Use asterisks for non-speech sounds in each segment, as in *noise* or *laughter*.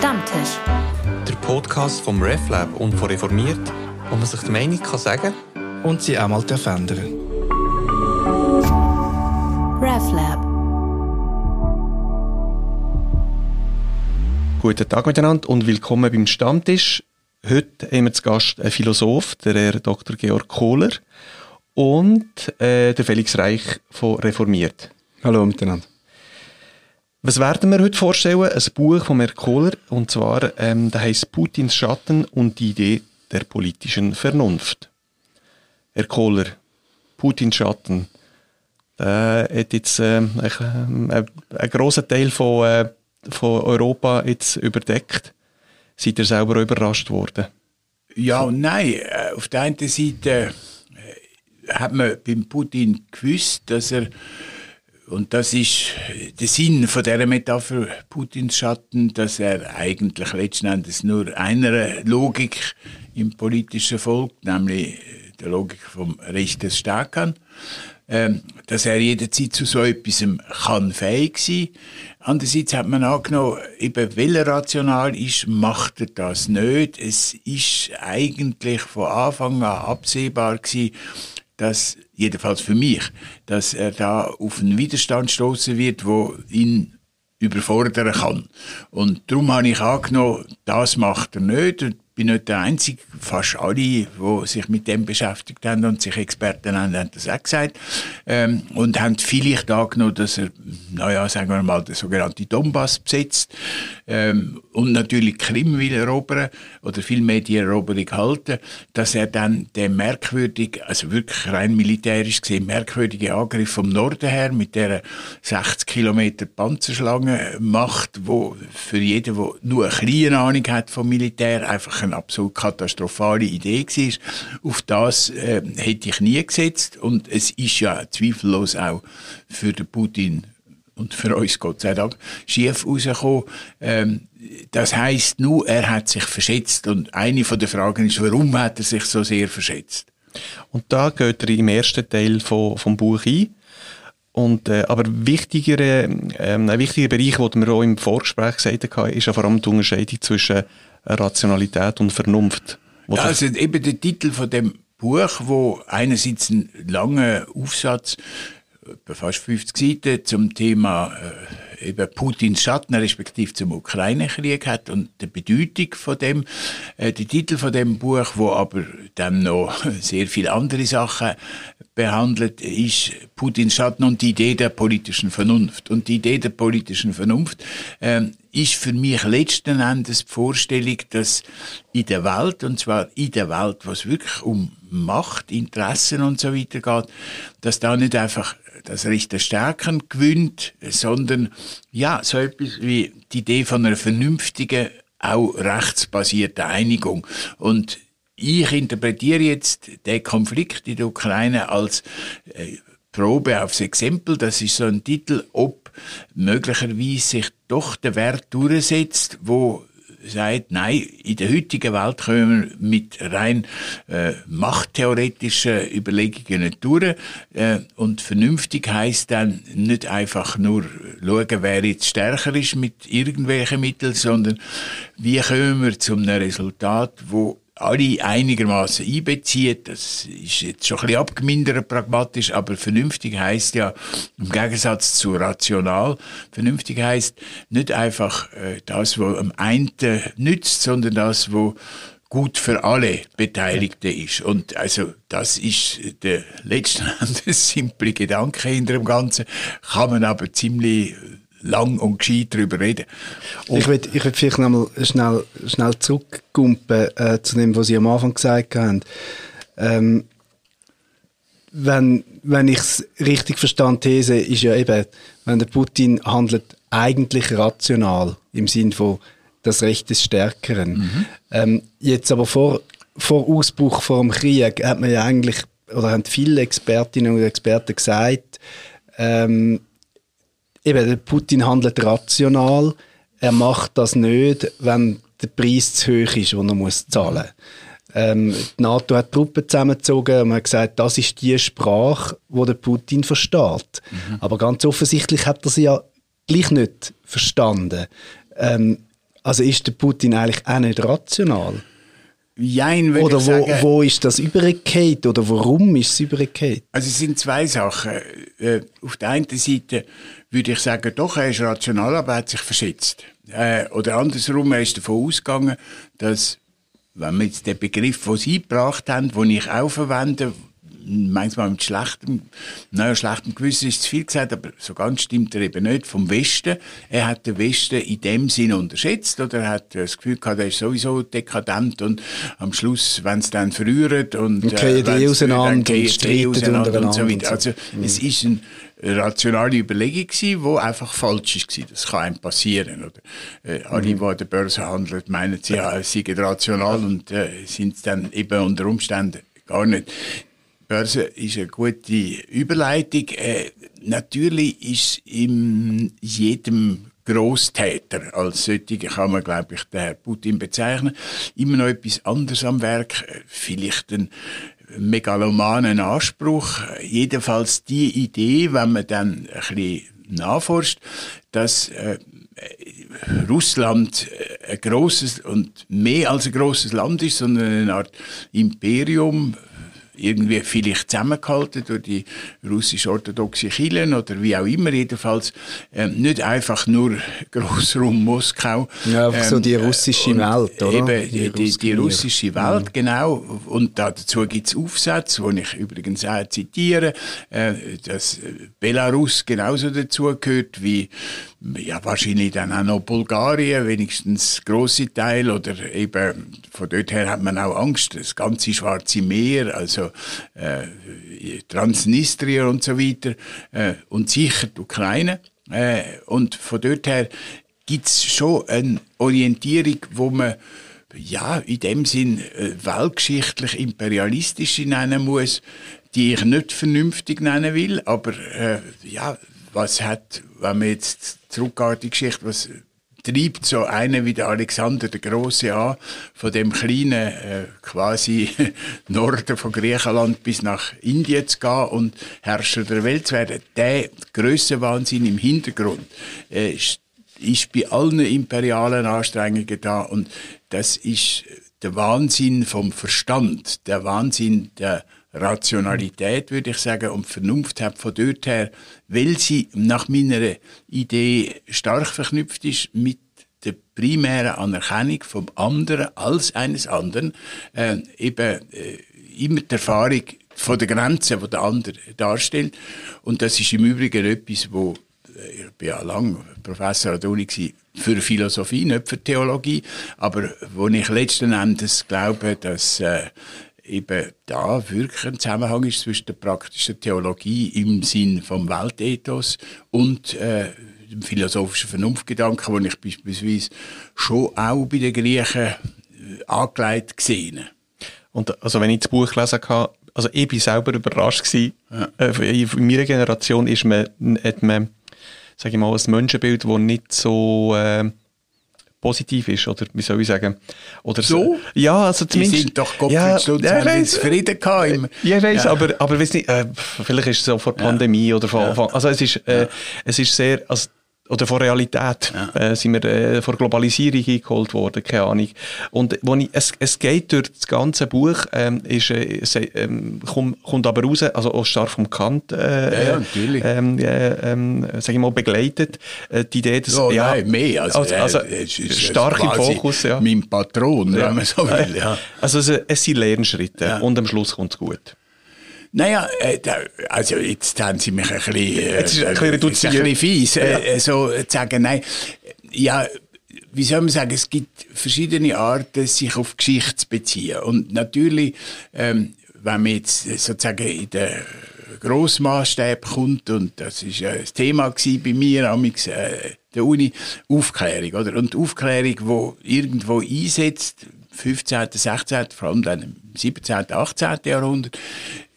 Stammtisch. Der Podcast vom RefLab und von Reformiert, wo man sich die Meinung kann sagen und sie auch mal verändern RefLab. Guten Tag miteinander und willkommen beim Stammtisch. Heute haben wir zu Gast einen Philosoph, der Herr Dr. Georg Kohler und äh, der Felix Reich von Reformiert. Hallo miteinander. Was werden wir heute vorstellen? Ein Buch von Herrn Kohler, und zwar, ähm, das heisst Putins Schatten und die Idee der politischen Vernunft. Herr Kohler, Putins Schatten, der hat jetzt äh, einen, einen grossen Teil von, äh, von Europa jetzt überdeckt. Seid ihr selber überrascht worden? Ja und nein. Äh, auf der einen Seite äh, hat man beim Putin gewusst, dass er und das ist der Sinn von der Metapher Putins Schatten, dass er eigentlich letzten Endes nur einer Logik im politischen folgt, nämlich der Logik vom Recht des Stärkern, ähm, dass er jederzeit zu so etwas kann fähig sein. Andererseits hat man angenommen, eben, weil er rational ist, macht er das nicht. Es ist eigentlich von Anfang an absehbar gewesen, dass, jedenfalls für mich, dass er da auf einen Widerstand stoßen wird, wo ihn überfordern kann. Und darum habe ich angenommen, das macht er nicht. Und bin nicht der Einzige. Fast alle, die sich mit dem beschäftigt haben und sich Experten haben, haben das auch gesagt. Ähm, und haben vielleicht angenommen, dass er, naja, sagen wir mal, den sogenannten Donbass besetzt. Ähm, und natürlich Krim will erobern oder vielmehr die Eroberung halten, dass er dann den merkwürdig, also wirklich rein militärisch gesehen, merkwürdige Angriff vom Norden her mit der 60 Kilometer Panzerschlange macht, wo für jeden, der nur eine kleine Ahnung hat vom Militär, einfach eine absolut katastrophale Idee war. Auf das äh, hätte ich nie gesetzt und es ist ja zweifellos auch für den Putin und für uns, Gott sei Dank, schief rausgekommen. Ähm, das heißt nur, er hat sich verschätzt und eine von der Fragen ist, warum hat er sich so sehr verschätzt? Und da geht er im ersten Teil von, vom Buch ein. Und, äh, aber wichtigere, ähm, ein wichtiger Bereich, den wir auch im Vorgespräch gesagt haben, ist ja vor allem die Unterscheidung zwischen Rationalität und Vernunft. Ja, also eben der Titel von dem Buch, wo einerseits ein langer Aufsatz, fast 50 Seiten, zum Thema äh, eben Putins Schatten, respektive zum Ukraine-Krieg hat und die Bedeutung von dem, äh, der Titel von dem Buch, wo aber dann noch sehr viele andere Sachen behandelt, ist Putins Schatten und die Idee der politischen Vernunft. Und die Idee der politischen Vernunft äh, ist für mich letzten Endes die Vorstellung, dass in der Welt, und zwar in der Welt, wo es wirklich um Macht, Interessen und so weiter geht, dass da nicht einfach das Recht der Stärken gewinnt, sondern ja, so etwas wie die Idee von einer vernünftigen, auch rechtsbasierten Einigung. Und ich interpretiere jetzt den Konflikt in der Ukraine als äh, Probe aufs Exempel. Das ist so ein Titel, ob möglicherweise sich doch der Wert durchsetzt, wo sagt, nein, in der heutigen Welt können wir mit rein äh, machttheoretischen Überlegungen nicht durch. Äh, und vernünftig heißt dann nicht einfach nur schauen, wer jetzt stärker ist mit irgendwelchen Mitteln, sondern wie kommen wir zu einem Resultat, wo alle einigermaßen einbezieht. Das ist jetzt schon ein bisschen abgemindert pragmatisch, aber vernünftig heißt ja im Gegensatz zu rational. Vernünftig heißt nicht einfach äh, das, was am einen nützt, sondern das, was gut für alle Beteiligten ist. Und also das ist der letzten *laughs* Endes simple Gedanke hinter dem Ganzen, kann man aber ziemlich lang und gescheit darüber reden. Und ich würde ich würd vielleicht nochmal schnell, schnell zurückkumpen äh, zu dem, was Sie am Anfang gesagt haben. Ähm, wenn, wenn ich es richtig verstanden These ist ja eben, wenn der Putin handelt eigentlich rational im Sinn von das Recht des Stärkeren. Mhm. Ähm, jetzt aber vor, vor Ausbruch vor dem Krieg hat man ja eigentlich oder haben viele Expertinnen und Experten gesagt, ähm, eben, der Putin handelt rational. Er macht das nicht, wenn der Preis zu hoch ist, den er muss zahlen muss. Ähm, die NATO hat Truppen zusammengezogen und hat gesagt, das ist die Sprache, die der Putin versteht. Mhm. Aber ganz offensichtlich hat er sie ja gleich nicht verstanden. Ähm, Also ist der Putin eigentlich auch nicht rational? Jein, Oder wo, sagen. wo ist das übergekehrt? Oder warum ist es übergekehrt? Also es sind zwei Sachen. Äh, auf der einen Seite würde ich sagen, doch, er ist rational, aber er hat sich verschätzt. Äh, oder andersrum, er ist davon ausgegangen, dass, wenn wir jetzt den Begriff, den Sie gebracht haben, den ich auch verwende, manchmal mit schlechtem, naja, schlechtem Gewissen ist zu viel gesagt, aber so ganz stimmt er eben nicht, vom Westen. Er hat den Westen in dem Sinn unterschätzt, oder er hat das Gefühl gehabt, er ist sowieso dekadent und am Schluss, wenn es dann verrührt und, Und gehen die auseinander dann und streiten auseinander und so untereinander weiter. Also, es ist eine rationale Überlegung gewesen, die einfach falsch ist gewesen. Das kann einem passieren, oder? Äh, alle, die an der Börse handeln, meinen, sie ja, sie sind rational und äh, sind es dann eben unter Umständen gar nicht. Börse ist eine gute Überleitung. Äh, natürlich ist in jedem Großtäter als solche kann man, glaube ich, den Herrn Putin bezeichnen, immer noch etwas anderes am Werk. Äh, Vielleicht ein megalomanen Anspruch. Jedenfalls die Idee, wenn man dann ein bisschen nachforscht, dass äh, Russland äh, ein großes und mehr als ein großes Land ist, sondern eine Art Imperium, irgendwie vielleicht zusammengehalten durch die russisch-orthodoxe Kirchen oder wie auch immer, jedenfalls ähm, nicht einfach nur *laughs* Grossraum Moskau. Ja, einfach so die russische Welt, oder? Eben, die, die, die russische Welt, genau. Und da, dazu gibt's Aufsätze, die ich übrigens auch zitiere, äh, dass Belarus genauso dazu gehört wie ja, wahrscheinlich dann auch noch Bulgarien, wenigstens große Teil oder eben von dort her hat man auch Angst, das ganze Schwarze Meer, also äh, Transnistrien und so weiter äh, und sicher die Ukraine. Äh, und von dort her gibt's schon eine Orientierung, wo man ja, in dem Sinn äh, weltgeschichtlich imperialistische nennen muss, die ich nicht vernünftig nennen will, aber äh, ja, was hat, wenn man jetzt zurückgeht die Geschichte, was treibt so einen wie der Alexander der Große an, von dem kleinen äh, quasi *laughs* Norden von Griechenland bis nach Indien zu gehen und Herrscher der Welt zu werden. Der Grössenwahnsinn im Hintergrund äh, ist bei allen imperialen Anstrengungen da und das ist der Wahnsinn vom Verstand, der Wahnsinn der Rationalität, würde ich sagen, und Vernunft hat von dort her, weil sie nach meiner Idee stark verknüpft ist mit der primären Anerkennung vom anderen als eines anderen, äh, eben äh, immer die Erfahrung von der Grenze, die der andere darstellt. Und das ist im Übrigen etwas, wo ich war ja lange Professor an der Uni für Philosophie, nicht für Theologie, aber wo ich letzten Endes glaube, dass äh, eben da wirklich ein Zusammenhang ist zwischen der praktischen Theologie im Sinn vom Weltethos und äh, dem philosophischen Vernunftgedanken, den ich beispielsweise schon auch bei den Griechen äh, angelegt gesehen habe. Und also wenn ich das Buch gelesen habe, also ich bin selber überrascht gewesen. Äh, in meiner Generation ist man, hat man, sage ich mal, ein Menschenbild, das nicht so äh, positiv ist, oder wie soll ich sagen? Oder So? Ja, also Die zumindest... sind doch Gottfried ja, ja, ich haben weiss. jetzt Frieden gehabt. Im, Ja, ich weiss, Ja. aber, aber weiss nicht, äh, vielleicht ist es so vor Pandemie oder von Anfang. Also es ist, äh, es ist sehr, also, oder von Realität äh, sind wir äh, vor Globalisierung eingeholt worden, keine Ahnung. Und wo ich, es, es geht durch das ganze Buch, ähm, ist, äh, ähm, kommt, kommt aber raus, also auch stark vom Kant, äh, Ja, ja, natürlich. ähm, äh, ähm, sag ich mal, begleitet, äh, die Idee, dass, Ja, nein, mehr. Also, also, also, äh, es ist stark im Fokus, ja. Mein Patron, wenn man so will. Ja. Also es, es sind Lernschritte Ja. und am Schluss kommt es gut. Naja, äh, da, also jetzt haben Sie mich ein bisschen, äh, Jetzt ist ein bisschen reduziert. ein bisschen fies, äh, Ja. äh, so zu sagen, nein, ja, wie soll man sagen, es gibt verschiedene Arten, sich auf Geschichte zu beziehen. Und natürlich, ähm, wenn man jetzt sozusagen in der Grossmaßstab kommt, und das ist äh, das Thema bei mir, amix, äh, der Uni, Aufklärung, oder? Und die Aufklärung, wo irgendwo einsetzt, 15., 16., vor allem dann im 17., 18. Jahrhundert,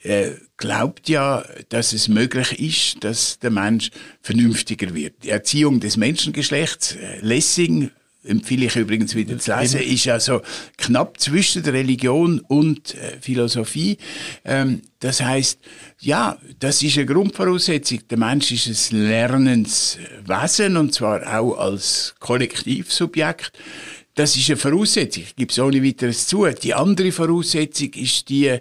äh, glaubt ja, dass es möglich ist, dass der Mensch vernünftiger wird. Die Erziehung des Menschengeschlechts, äh, Lessing, empfehle ich übrigens wieder zu lesen, ist also knapp zwischen der Religion und äh, Philosophie. Ähm, das heißt, ja, das ist eine Grundvoraussetzung. Der Mensch ist ein lernendes Wesen und zwar auch als Kollektivsubjekt. Das ist eine Voraussetzung. Ich gebe es ohne weiteres zu. Die andere Voraussetzung ist die, äh,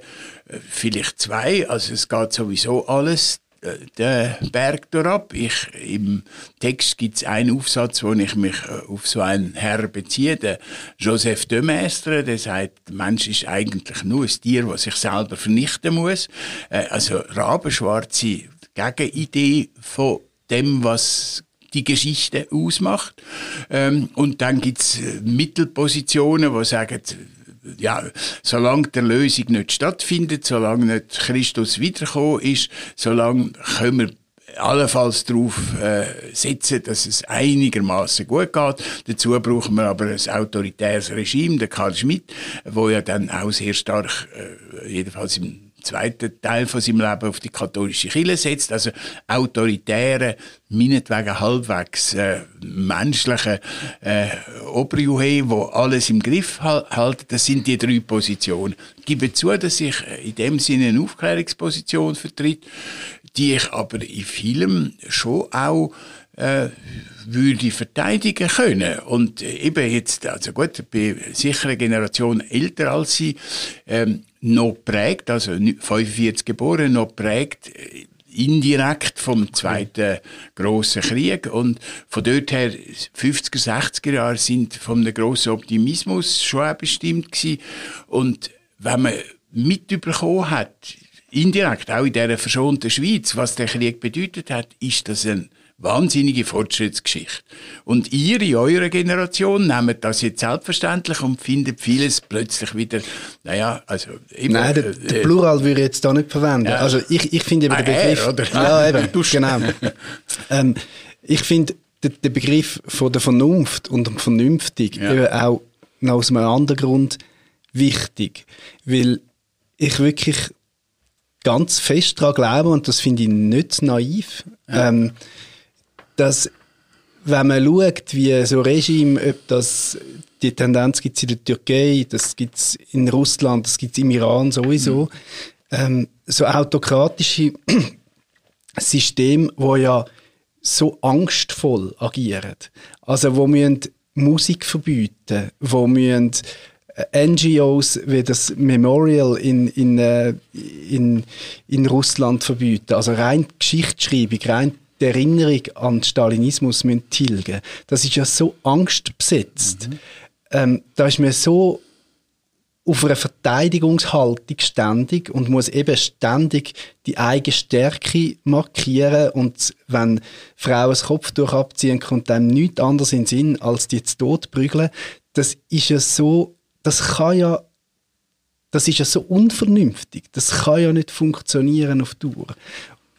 vielleicht zwei. Also es geht sowieso alles äh, der Berg ab. Ich, Im Text gibt es einen Aufsatz, wo ich mich äh, auf so einen Herr beziehe, der Joseph de Maistre, der sagt, der Mensch ist eigentlich nur ein Tier, das sich selber vernichten muss. Also rabenschwarze Gegenidee von dem, was die Geschichte ausmacht. Ähm, und dann gibt's äh, Mittelpositionen, wo sagen, ja, solange der Lösung nicht stattfindet, solange nicht Christus wiedergekommen ist, solange können wir allenfalls darauf äh, setzen, dass es einigermaßen gut geht. Dazu brauchen wir aber ein autoritäres Regime, der Karl Schmidt, wo ja dann auch sehr stark, äh, jedenfalls im zweiten Teil von seinem Leben auf die katholische Kirche setzt, also autoritäre, meinetwegen halbwegs äh, menschliche äh, Oberjuhe, wo alles im Griff halten, das sind die drei Positionen. Ich gebe zu, dass ich in dem Sinne eine Aufklärungsposition vertritt, die ich aber in vielem schon auch äh, würde verteidigen können. Und eben jetzt, also gut, ich bin sicher eine Generation älter als sie, ähm, noch prägt, also 45 geboren, noch prägt äh, indirekt vom Zweiten grossen Krieg und von dort her 50er, 60er Jahre sind von einem grossen Optimismus schon bestimmt gewesen. und wenn man mitbekommen hat, indirekt auch in dieser verschonten Schweiz, was der Krieg bedeutet hat, ist das ein wahnsinnige Fortschrittsgeschichte. Und ihr in eurer Generation nehmt das jetzt selbstverständlich und findet vieles plötzlich wieder, naja, also... Eben, Nein, der, der äh, Plural würde ich jetzt da nicht verwenden. Ja. Also ich, ich finde eben ah, den Begriff... Er, oder? Ja, *laughs* eben, genau. ähm, ich finde den Begriff von der Vernunft und vernünftig ja. eben auch noch aus einem anderen Grund wichtig, weil ich wirklich ganz fest daran glaube, und das finde ich nicht naiv, ja. ähm, dass wenn man schaut, wie so Regime, ob das die Tendenz gibt es in der Türkei, das gibt es in Russland, das gibt es im Iran sowieso, mhm. ähm, so autokratische *clears throat* Systeme, wo ja so angstvoll agieren. Also wo müssen Musik verbieten, wo müssen äh, NGOs wie das Memorial in, in, äh, in, in Russland verbieten. Also rein Geschichtsschreibung, rein die Erinnerung an den Stalinismus tilgen Das ist ja so angstbesetzt. Mhm. Ähm, da ist mir so auf einer Verteidigungshaltung ständig und muss eben ständig die eigene Stärke markieren und wenn Frauen das Kopftuch abziehen, kommt einem nichts anderes in den Sinn, als die zu Tod prügeln. Das ist ja so, das kann ja, das ist ja so unvernünftig. Das kann ja nicht funktionieren auf Dauer.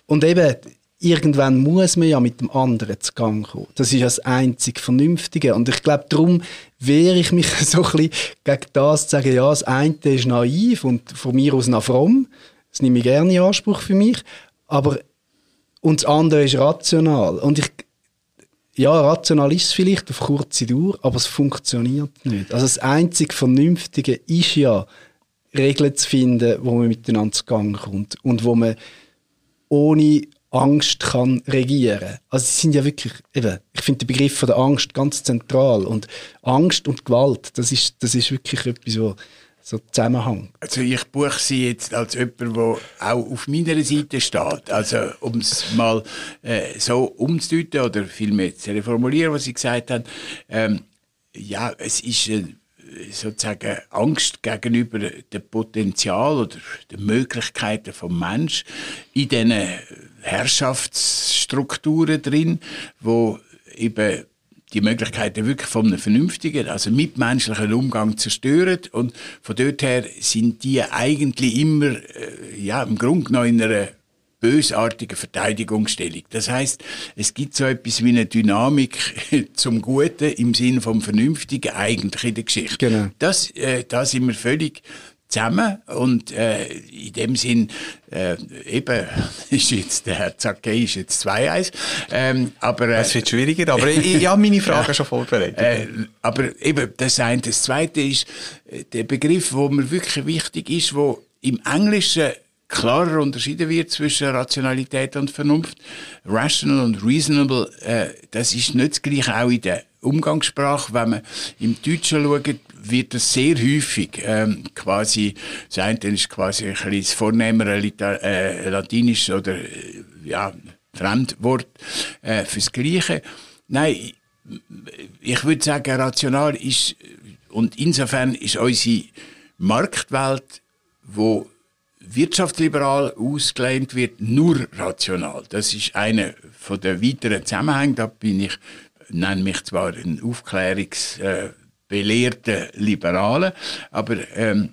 Und eben, irgendwann muss man ja mit dem anderen zu Gang kommen. Das ist das einzig Vernünftige. Und ich glaube, darum wehre ich mich *laughs* so ein bisschen gegen das, zu sagen, ja, das eine ist naiv und von mir aus noch fromm. Das nehme ich gerne in Anspruch für mich. Aber, und das andere ist rational. Und ich, ja, rational ist es vielleicht auf kurze Dauer, aber es funktioniert nicht. Also das einzig Vernünftige ist ja, Regeln zu finden, wo man miteinander zu Gang kommt und wo man ohne Angst kann regieren. Also sie sind ja wirklich, eben, ich finde den Begriff von der Angst ganz zentral und Angst und Gewalt, das ist, das ist wirklich etwas, wo so Zusammenhang. Also ich buche sie jetzt als jemand, der auch auf meiner Seite steht. Also um es mal äh, so umzudeuten oder vielmehr zu reformulieren, was Sie gesagt haben. Ähm, ja, es ist äh, sozusagen Angst gegenüber dem Potenzial oder den Möglichkeiten vom Mensch in diesen Herrschaftsstrukturen drin, wo eben die Möglichkeiten wirklich von einem vernünftigen, also mitmenschlichen Umgang zerstören. Und von dort her sind die eigentlich immer, äh, ja, im Grunde genommen in einer bösartigen Verteidigungsstellung. Das heißt, es gibt so etwas wie eine Dynamik *laughs* zum Guten im Sinn vom Vernünftigen eigentlich in der Geschichte. Genau. Das, äh, da sind wir völlig zusammen und äh, in dem Sinn äh, eben *laughs* ist jetzt der Herr Zacke ist jetzt 2-1 ähm, aber äh, es wird schwieriger aber ich, ich habe meine Frage schon vorbereitet äh, aber eben das eine das zweite ist äh, der Begriff wo mir wirklich wichtig ist wo im Englischen klarer unterschieden wird zwischen Rationalität und Vernunft. Rational und reasonable, äh, das ist nicht das Gleiche auch in der Umgangssprache. Wenn man im Deutschen schaut, wird das sehr häufig ähm, quasi, das eine ist quasi ein bisschen das vornehmere äh, Latinisch oder äh, ja, Fremdwort äh, fürs Gleiche. Nein, ich würde sagen, rational ist, und insofern ist unsere Marktwelt, wo wirtschaftsliberal ausgelehnt wird, nur rational. Das ist einer von der weiteren Zusammenhänge. Da bin ich, nenne mich zwar ein Aufklärungs, äh, Liberale, aber ähm,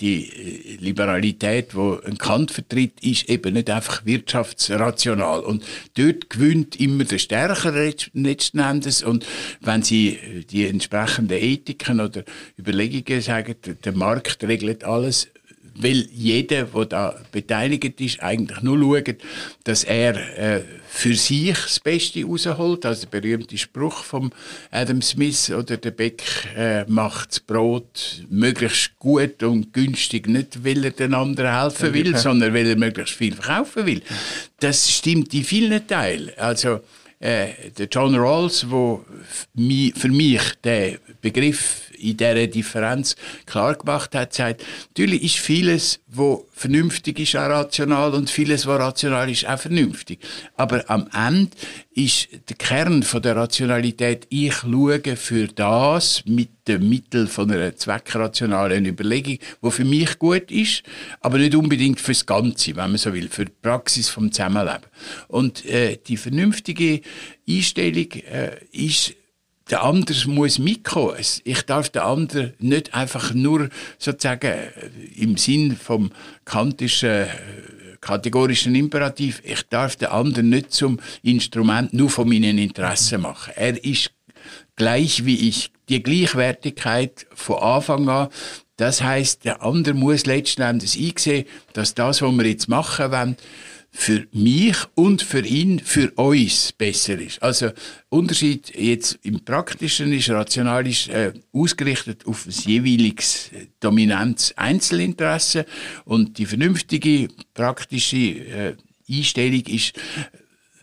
die Liberalität, wo ein Kant vertritt, ist eben nicht einfach wirtschaftsrational und dort gewinnt immer der Stärkere letzten Endes und wenn Sie die entsprechenden Ethiken oder Überlegungen sagen, der Markt regelt alles, weil jeder, der da beteiligt ist, eigentlich nur schaut, dass er äh, für sich das Beste rausholt. Also der berühmte Spruch von Adam Smith oder der Beck äh, macht das Brot möglichst gut und günstig, nicht weil er den anderen helfen will, sondern weil er möglichst viel verkaufen will. Das stimmt in vielen Teilen. Also äh, der John Rawls, wo für mich der Begriff in dieser Differenz klar gemacht hat, sagt, natürlich ist vieles, wo vernünftig ist, auch rational und vieles, was rational ist, auch vernünftig. Aber am Ende ist der Kern von der Rationalität, ich schaue für das mit dem Mittel von einer zweckrationalen Überlegung, wo für mich gut ist, aber nicht unbedingt fürs Ganze, wenn man so will, für die Praxis vom Zusammenleben. Und äh, die vernünftige Einstellung äh, ist der andere muss mitkommen. Ich darf den anderen nicht einfach nur sozusagen im Sinn vom kantischen äh, kategorischen Imperativ, ich darf den anderen nicht zum Instrument nur von meinen Interessen machen. Er ist gleich wie ich. Die Gleichwertigkeit von Anfang an, das heißt, der andere muss letzten Endes einsehen, dass das, was wir jetzt machen wollen, für mich und für ihn, für uns besser ist. Also Unterschied jetzt im Praktischen ist, rational ist äh, ausgerichtet auf das jeweiliges äh, Dominanz Einzelinteresse und die vernünftige praktische äh, Einstellung ist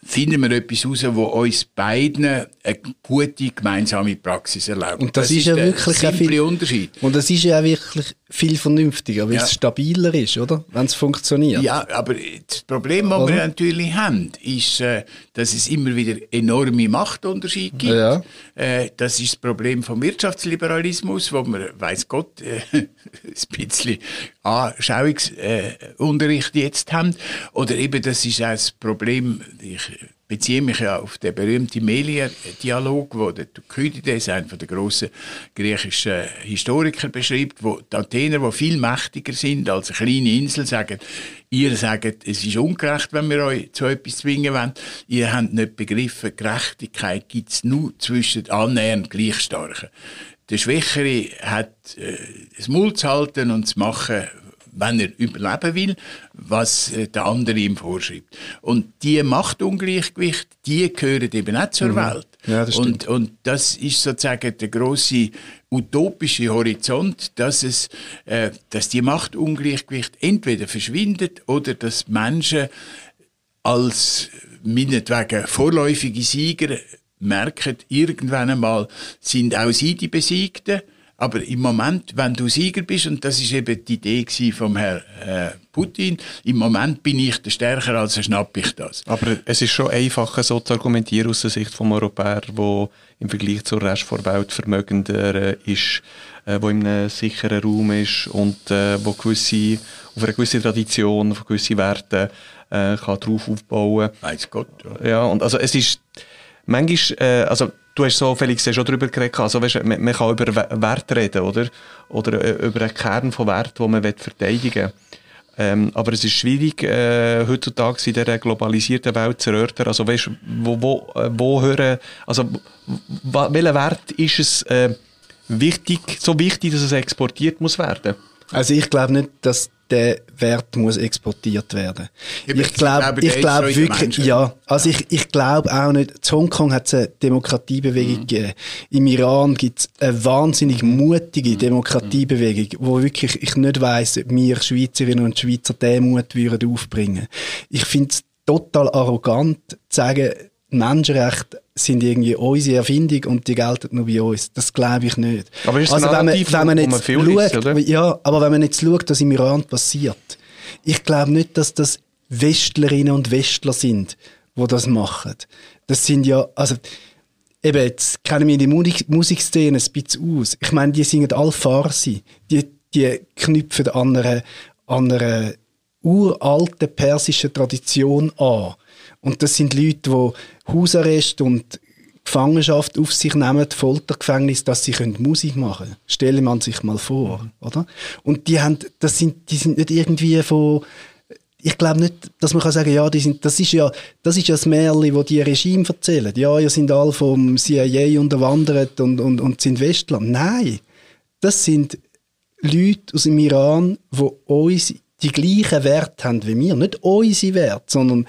finden wir etwas heraus, wo uns beiden eine gute gemeinsame Praxis erlaubt. Und das, das ist, ja wirklich ein viel, Unterschied. Und das ist ja wirklich viel vernünftiger, weil ja. es stabiler ist, oder? Wenn es funktioniert. Ja, aber das Problem, das wir natürlich haben, ist, äh, dass es immer wieder enorme Machtunterschiede gibt. Ja. Äh, das ist das Problem vom Wirtschaftsliberalismus, wo wir, weiß Gott, äh, *laughs* ein bisschen Anschauungsunterricht jetzt haben. Oder eben, das ist auch das Problem, ich beziehe mich ja auf den berühmten Melia-Dialog, wo der Thukydides, einer der grossen griechischen Historiker, beschreibt, wo die Athener, die viel mächtiger sind als eine kleine Insel, sagen, ihr sagt, es ist ungerecht, wenn wir euch zu etwas zwingen wollen. Ihr habt nicht begriffen, Gerechtigkeit gibt es nur zwischen annähernd Gleichstarken. Der Schwächere hat äh, das Maul zu halten und zu machen, wenn er überleben will, was äh, der andere ihm vorschreibt. Und die Machtungleichgewicht, die gehören eben auch zur mhm. Welt. Ja, das und, und das ist sozusagen der große utopische Horizont, dass es, äh, dass die Machtungleichgewicht entweder verschwindet oder dass Menschen als meinetwegen vorläufige Sieger merken, irgendwann einmal sind auch sie die Besiegten aber im Moment, wenn du Sieger bist, und das ist eben die Idee vom Herrn äh, Putin, im Moment bin ich der Stärker, also schnapp ich das. Aber es ist schon einfacher, so zu argumentieren aus der Sicht vom Europäer, wo im Vergleich zur Rest der Welt vermögender äh, ist, äh, wo in einem sicheren Raum ist und äh, wo gewisse, auf eine gewisse Tradition, auf gewisse Werte äh, kann drauf aufbauen. Weiß Gott. Ja. ja, und also es ist manchmal, äh, also du hast so, Felix, schon darüber geredet, also weißt, man, man kann über Wert reden, oder? Oder äh, über einen Kern von Wert, den man verteidigen will. Ähm, aber es ist schwierig, äh, heutzutage in dieser globalisierten Welt zu erörtern. Also, weißt, wo, wo, äh, wo hören, also, welcher Wert ist es äh, wichtig, so wichtig, dass es exportiert muss werden? Also ich glaube nicht, dass der Wert muss exportiert werden. Eben, ich glaube, ich glaube wirklich, Menschen. ja, also ich, ich glaube auch nicht, in Hongkong hat es eine Demokratiebewegung Mhm. gegeben. Im Iran gibt es eine wahnsinnig mutige Demokratiebewegung, wo wirklich, ich nicht weiss, ob wir Schweizerinnen und Schweizer den Mut würden aufbringen. Ich finde es total arrogant zu sagen, Menschenrechte sind irgendwie unsere Erfindung und die gelten nur bei uns. Das glaube ich nicht. Aber ist also wenn man, wenn man jetzt schaut, oder? ja, aber wenn man jetzt schaut, was im Iran passiert, ich glaube nicht, dass das Westlerinnen und Westler sind, wo das machen. Das sind ja, also, eben, jetzt kennen wir die Musik Musikszene ein bisschen aus. Ich meine, die singen alle Farsi. Die, die knüpfen an einer, an einer uralten persischen Tradition an. Und das sind Leute, die Hausarrest und Gefangenschaft auf sich nehmen, Foltergefängnis, dass sie Musik machen können. Stelle man sich mal vor, oder? Und die haben, das sind, die sind nicht irgendwie von, ich glaube nicht, dass man kann sagen, ja, die sind, das ist ja, das ist ja das Märchen, wo die Regime erzählen. Ja, ihr sind alle vom CIA unterwandert und, und, und sind Westland. Nein. Das sind Leute aus dem Iran, die uns die gleichen Werte haben wie wir. Nicht unsere Werte, sondern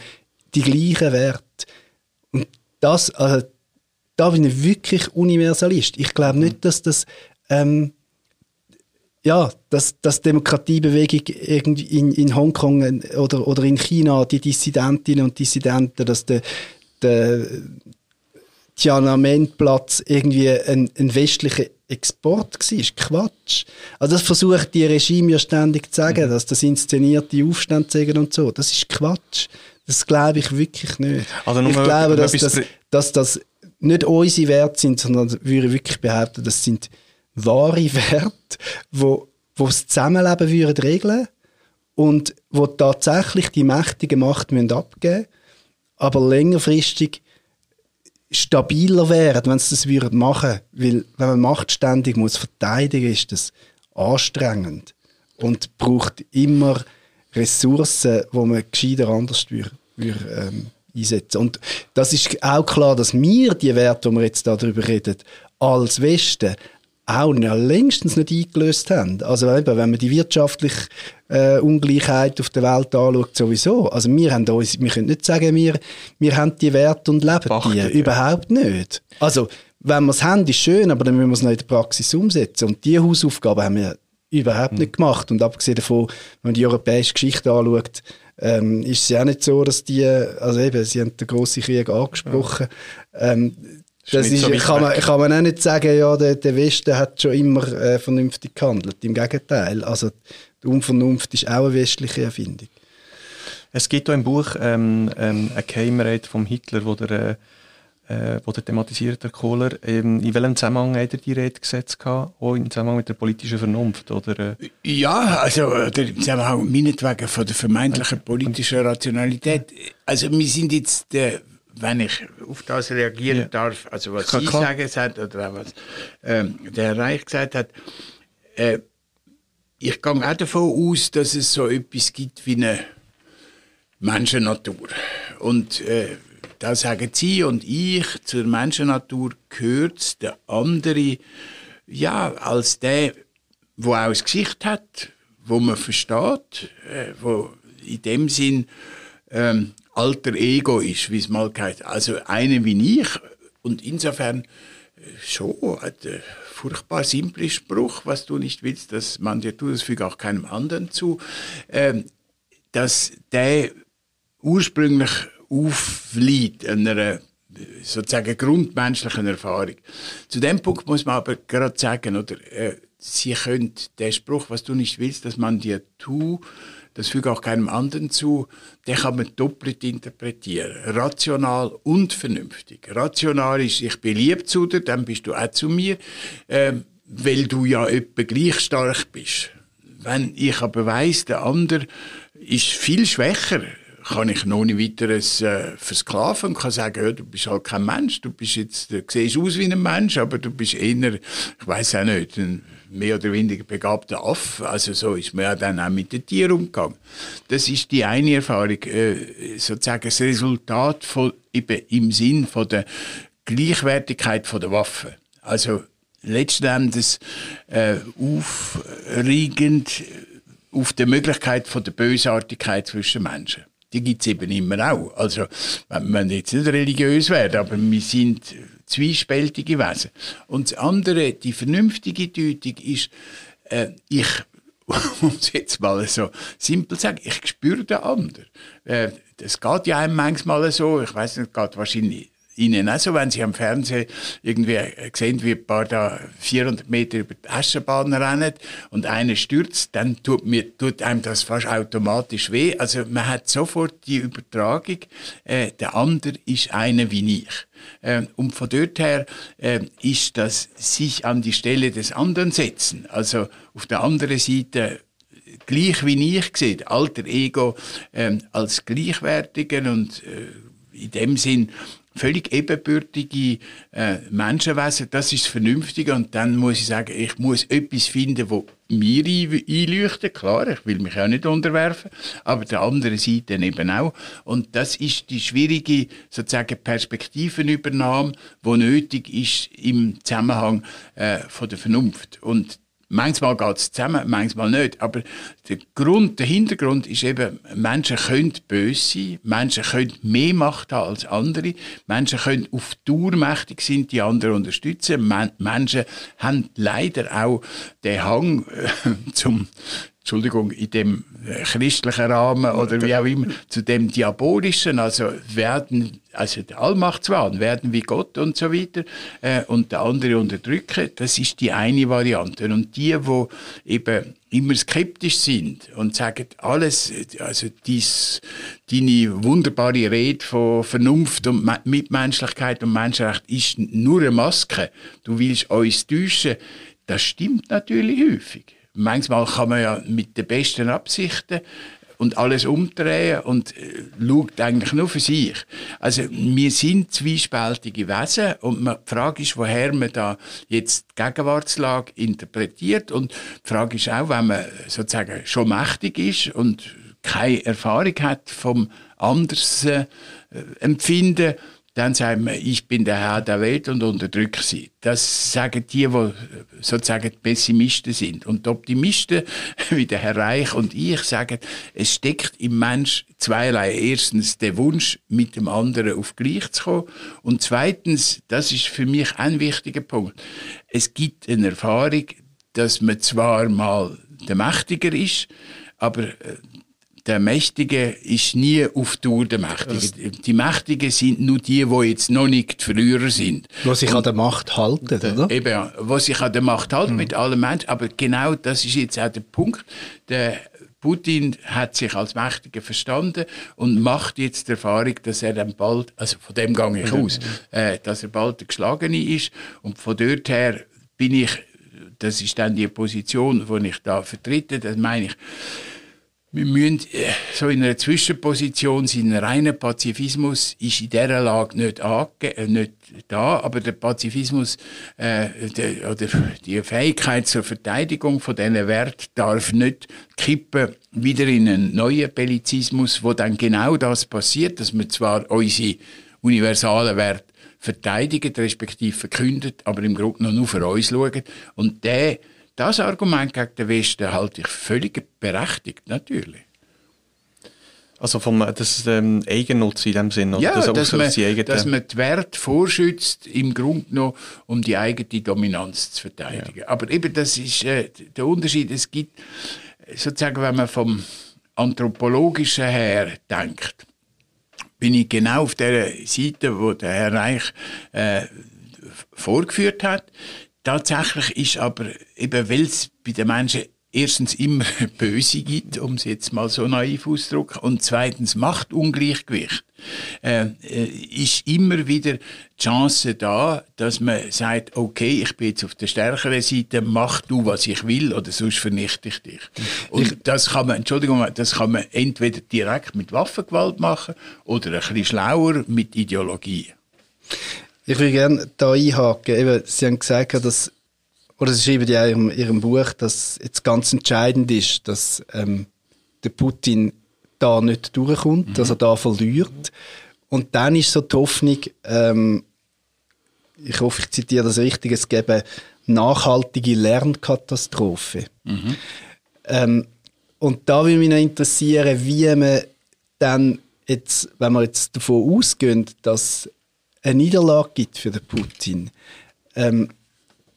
die gleichen Werte. Und das, also, da bin ich wirklich Universalist. Ich glaube nicht, dass das, ähm, ja, dass, dass Demokratiebewegung irgendwie in, in Hongkong oder, oder in China, die Dissidentinnen und Dissidenten, dass der, der Tiananmen-Platz irgendwie ein, ein westlicher Export war. Quatsch. Also das versucht die Regime ja ständig zu sagen, dass das inszenierte Aufstände und so. Das ist Quatsch. Das glaube ich wirklich nicht. Also ich glaube, dass das, dass das nicht unsere Werte sind, sondern würde ich wirklich behaupten, das sind wahre Werte, wo, wo das Zusammenleben würden regeln und wo tatsächlich die mächtige Macht müssen abgeben aber längerfristig stabiler wären, wenn sie das würden machen. Weil, wenn man Macht ständig muss verteidigen, ist das anstrengend und braucht immer Ressourcen, wo man gescheiter anders würde, würde, ähm, einsetzen. Und das ist auch klar, dass wir die Werte, die wir jetzt darüber reden, als Westen auch noch längstens nicht eingelöst haben. Also eben, wenn man die wirtschaftliche äh, Ungleichheit auf der Welt anschaut, sowieso. Also wir haben uns, wir können nicht sagen, wir, wir haben die Werte und leben Beachtet, die. ja. Überhaupt nicht. Also, wenn wir es haben, ist schön, aber dann müssen wir es noch in der Praxis umsetzen. Und diese Hausaufgaben haben wir überhaupt nicht gemacht. Und abgesehen davon, wenn man die europäische Geschichte anschaut, ähm, ist es ja auch nicht so, dass die, also eben, sie haben den grossen Krieg angesprochen. Ähm, das ist, so kann, man, kann man auch nicht sagen, ja, der, der Westen hat schon immer äh, vernünftig gehandelt. Im Gegenteil. Also, die Unvernunft ist auch eine westliche Erfindung. Es gibt auch im Buch ähm, ähm, eine Geheimrede vom Hitler, wo der, äh, wo der thematisiert, der Kohler. Ähm, in welchem Zusammenhang hat er die Rede gesetzt? gehabt? Auch im Zusammenhang mit der politischen Vernunft? Oder, äh, Ja, also äh, der Zusammenhang meinetwegen von der vermeintlichen politischen Rationalität. Also wir sind jetzt, äh, wenn ich auf das reagieren Ja. darf, also was Sie klar. sagen hat oder auch was ähm, der Herr Reich gesagt hat, äh, ich gehe auch davon aus, dass es so etwas gibt wie eine Menschennatur. Und äh, da sagen Sie und ich, zur Menschennatur gehört der andere, ja, als der, wo auch das Gesicht hat, wo man versteht, äh, wo in dem Sinn ähm, alter Ego ist, wie es mal heißt. Also eine wie ich. Und insofern äh, schon ein furchtbar simpler Spruch, was du nicht willst, dass man dir tut, das füge auch keinem anderen zu. Ähm, dass der ursprünglich aufliegt einer äh, sozusagen grundmenschlichen Erfahrung. Zu dem Punkt muss man aber gerade sagen, oder äh, Sie können den Spruch, was du nicht willst, dass man dir tu, das füge auch keinem anderen zu, den kann man doppelt interpretieren. Rational und vernünftig. Rational ist, ich bin lieb zu dir, dann bist du auch zu mir, ähm, weil du ja etwa gleich stark bist. Wenn ich aber weiss, der andere ist viel schwächer, kann ich noch nicht weiteres äh, versklaven und kann sagen, ja, du bist halt kein Mensch, du bist jetzt, du siehst aus wie ein Mensch, aber du bist eher, ich weiß auch nicht, ein mehr oder weniger begabter Affe. Also so ist man ja dann auch mit den Tieren umgegangen. Das ist die eine Erfahrung, äh, sozusagen das Resultat von, eben im Sinn von der Gleichwertigkeit von der Waffe. Also letzten Endes äh, aufregend auf die Möglichkeit von der Bösartigkeit zwischen Menschen. Die gibt's eben immer auch. Also, wenn man jetzt nicht religiös wird, aber wir sind zwiespältige Wesen. Und das andere, die vernünftige Deutung ist, äh, ich *laughs* um es jetzt mal so simpel zu sagen, ich spüre den anderen. Äh, das geht ja einem manchmal so, ich weiß nicht, geht wahrscheinlich Ihnen auch so, wenn Sie am Fernsehen irgendwie sehen, wie ein paar da 400 Meter über die Aschenbahn rennen und einer stürzt, dann tut, mir, tut einem das fast automatisch weh. Also man hat sofort die Übertragung, äh, der andere ist einer wie ich. Äh, und von dort her äh, ist das sich an die Stelle des anderen setzen. Also auf der anderen Seite gleich wie ich sehe, alter Ego äh, als gleichwertigen und äh, in dem Sinn völlig ebenbürtige äh, Menschenwesen, das ist das Vernünftige. Und dann muss ich sagen, ich muss etwas finden, wo mir einleuchtet, klar, ich will mich auch nicht unterwerfen, aber der anderen Seite eben auch. Und das ist die schwierige sozusagen Perspektivenübernahme, wo nötig ist im Zusammenhang äh, von der Vernunft. Und Manchmal geht es zusammen, manchmal nicht. Aber der Grund, der Hintergrund ist eben, Menschen können böse sein, Menschen können mehr Macht haben als andere, Menschen können auf Tour mächtig sein, die anderen unterstützen. Menschen haben leider auch den Hang *laughs* zum Entschuldigung, in dem äh, christlichen Rahmen oder wie auch immer, zu dem Diabolischen, also werden, also der Allmachtswahn, werden wie Gott und so weiter, äh, und der andere unterdrücken, das ist die eine Variante. Und die, wo eben immer skeptisch sind und sagen, alles, also dies, deine wunderbare Rede von Vernunft und Mitmenschlichkeit und Menschenrecht ist nur eine Maske, du willst uns täuschen, das stimmt natürlich häufig manchmal kann man ja mit den besten Absichten und alles umdrehen und äh, schaut eigentlich nur für sich. Also wir sind zwiespältige Wesen und die Frage ist, woher man da jetzt die Gegenwartslage interpretiert und die Frage ist auch, wenn man sozusagen schon mächtig ist und keine Erfahrung hat vom anders äh, empfinden, dann sagen wir, ich bin der Herr der Welt und unterdrücke sie. Das sagen die, die sozusagen Pessimisten sind. Und die Optimisten, *laughs* wie der Herr Reich und ich, sagen, es steckt im Mensch zweierlei. Erstens der Wunsch, mit dem anderen auf gleich zu kommen. Und zweitens, das ist für mich ein wichtiger Punkt, es gibt eine Erfahrung, dass man zwar mal der Mächtiger ist, aber äh, der Mächtige ist nie auf Tour der Mächtige. Die Mächtigen sind nur die, die jetzt noch nicht früher sind. Die sich Und, an der Macht halten, oder? Eben, die sich an der Macht halten mhm. mit allen Menschen. Aber genau das ist jetzt auch der Punkt. Der Putin hat sich als Mächtiger verstanden und macht jetzt die Erfahrung, dass er dann bald, also von dem gehe ich aus, äh, dass er bald der Geschlagene ist. Und von dort her bin ich, das ist dann die Position, die ich da vertrete, das meine ich, wir müssen äh, so in einer Zwischenposition sein. Reiner Pazifismus ist in dieser Lage nicht, äh, nicht da, aber der Pazifismus äh, der, oder die Fähigkeit zur Verteidigung von diesen Wert darf nicht kippen wieder in einen neuen Bellizismus, wo dann genau das passiert, dass wir zwar unsere universalen Werte verteidigen, respektive verkündet, aber im Grunde nur für uns schauen. Und der das Argument gegen den Westen halte ich völlig berechtigt, natürlich. Also vom das ähm, Eigennutz in dem Sinne, ja, das dass, man, die dass man die Werte vorschützt, im Grunde genommen, um die eigene Dominanz zu verteidigen. Ja. Aber eben, das ist äh, der Unterschied. Es gibt, sozusagen, wenn man vom Anthropologischen her denkt, bin ich genau auf der Seite, wo der Herr Reich äh, vorgeführt hat. Tatsächlich ist aber eben, weil es bei den Menschen erstens immer *laughs* Böse gibt, um es jetzt mal so naiv auszudrücken, und zweitens Machtungleichgewicht, äh, äh, ist immer wieder die Chance da, dass man sagt, okay, ich bin jetzt auf der stärkeren Seite, mach du, was ich will, oder sonst vernichte ich dich. Und das kann man, Entschuldigung, das kann man entweder direkt mit Waffengewalt machen oder ein bisschen schlauer mit Ideologie. Ich würde gerne da einhaken. Eben, Sie haben gesagt, dass, oder Sie schreiben ja in Ihrem, Buch, dass jetzt ganz entscheidend ist, dass ähm, der Putin da nicht durchkommt, mhm. dass er da verliert. Und dann ist so die Hoffnung, ähm, ich hoffe, ich zitiere das richtig, es gäbe nachhaltige Lernkatastrophe. Mhm. Ähm, und da würde mich noch interessieren, wie man dann jetzt, wenn wir jetzt davon ausgehen, dass eine Niederlage gibt für den Putin, ähm,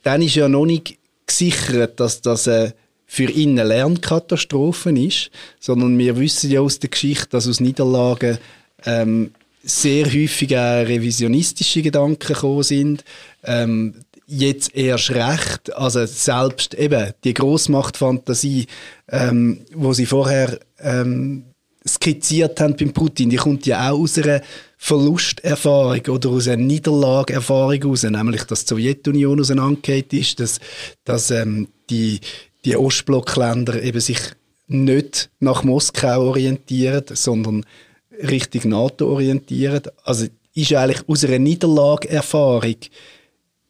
dann ist ja noch nicht gesichert, dass das eine für ihn eine Lernkatastrophe ist, sondern wir wissen ja aus der Geschichte, dass aus Niederlagen ähm, sehr häufig auch revisionistische Gedanken gekommen sind. Ähm, jetzt erst recht, also selbst eben die Großmachtfantasie, ähm, wo sie vorher ähm, skizziert haben beim Putin, die kommt ja auch aus einer Verlusterfahrung oder aus einer Niederlageerfahrung heraus, nämlich dass die Sowjetunion auseinandergeht ist, dass, dass ähm, die, die Ostblockländer eben sich nicht nach Moskau orientieren, sondern Richtung NATO orientieren. Also ist eigentlich aus einer Niederlageerfahrung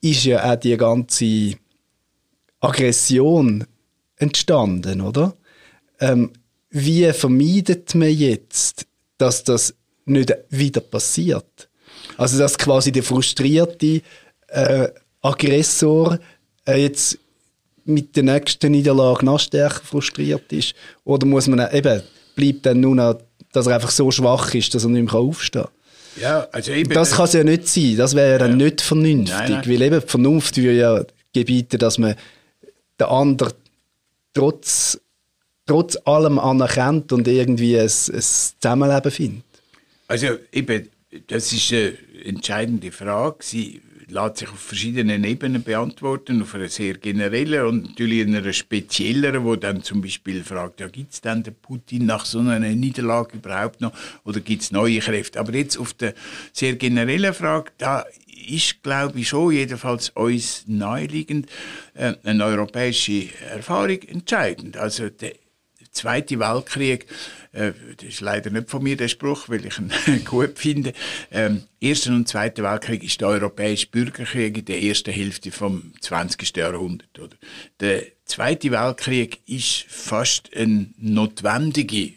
ist ja auch die ganze Aggression entstanden, oder? Ähm, wie vermeidet man jetzt, dass das nicht wieder passiert? Also dass quasi der frustrierte äh, Aggressor äh, jetzt mit der nächsten Niederlage noch stärker frustriert ist? Oder muss man eben, bleibt dann nur noch, dass er einfach so schwach ist, dass er nicht mehr aufstehen kann? Ja, also eben, das kann es ja nicht sein. Das wäre ja dann nicht vernünftig. Nein, nein. Weil eben die Vernunft würde ja gebieten, dass man den anderen trotz, trotz allem anerkennt und irgendwie ein, ein Zusammenleben findet. Also eben, das ist eine entscheidende Frage. Sie lässt sich auf verschiedenen Ebenen beantworten, auf einer sehr generellen und natürlich einer spezielleren, wo dann zum Beispiel fragt, ja, gibt es denn den Putin nach so einer Niederlage überhaupt noch oder gibt es neue Kräfte? Aber jetzt auf der sehr generellen Frage, da ist, glaube ich, schon jedenfalls uns naheliegend äh, eine europäische Erfahrung entscheidend. Also der Zweite Weltkrieg äh, das ist leider nicht von mir der Spruch, weil ich ihn *laughs* gut finde. Ähm, Ersten und Zweiten Weltkrieg ist der europäische Bürgerkrieg in der ersten Hälfte vom 20. Jahrhundert. Oder? Der Zweite Weltkrieg ist fast eine notwendige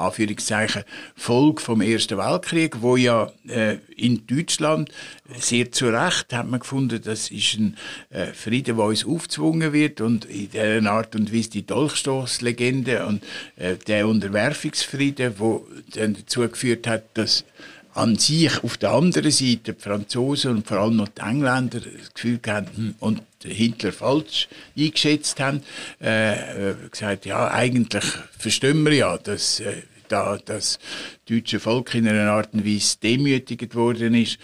Anführungszeichen, Folge vom Ersten Weltkrieg, wo ja äh, in Deutschland sehr zu Recht hat man gefunden, das ist ein äh, Frieden, der uns aufgezwungen wird und in der Art und Weise die Dolchstoßlegende und äh, der Unterwerfungsfrieden, wo dann dazu geführt hat, dass an sich auf der anderen Seite die Franzosen und vor allem noch die Engländer das Gefühl hatten und Hitler falsch eingeschätzt haben, äh, äh, gesagt, ja, eigentlich verstehen wir ja, dass äh, da das deutsche Volk in einer Art und Weise demütigt worden ist,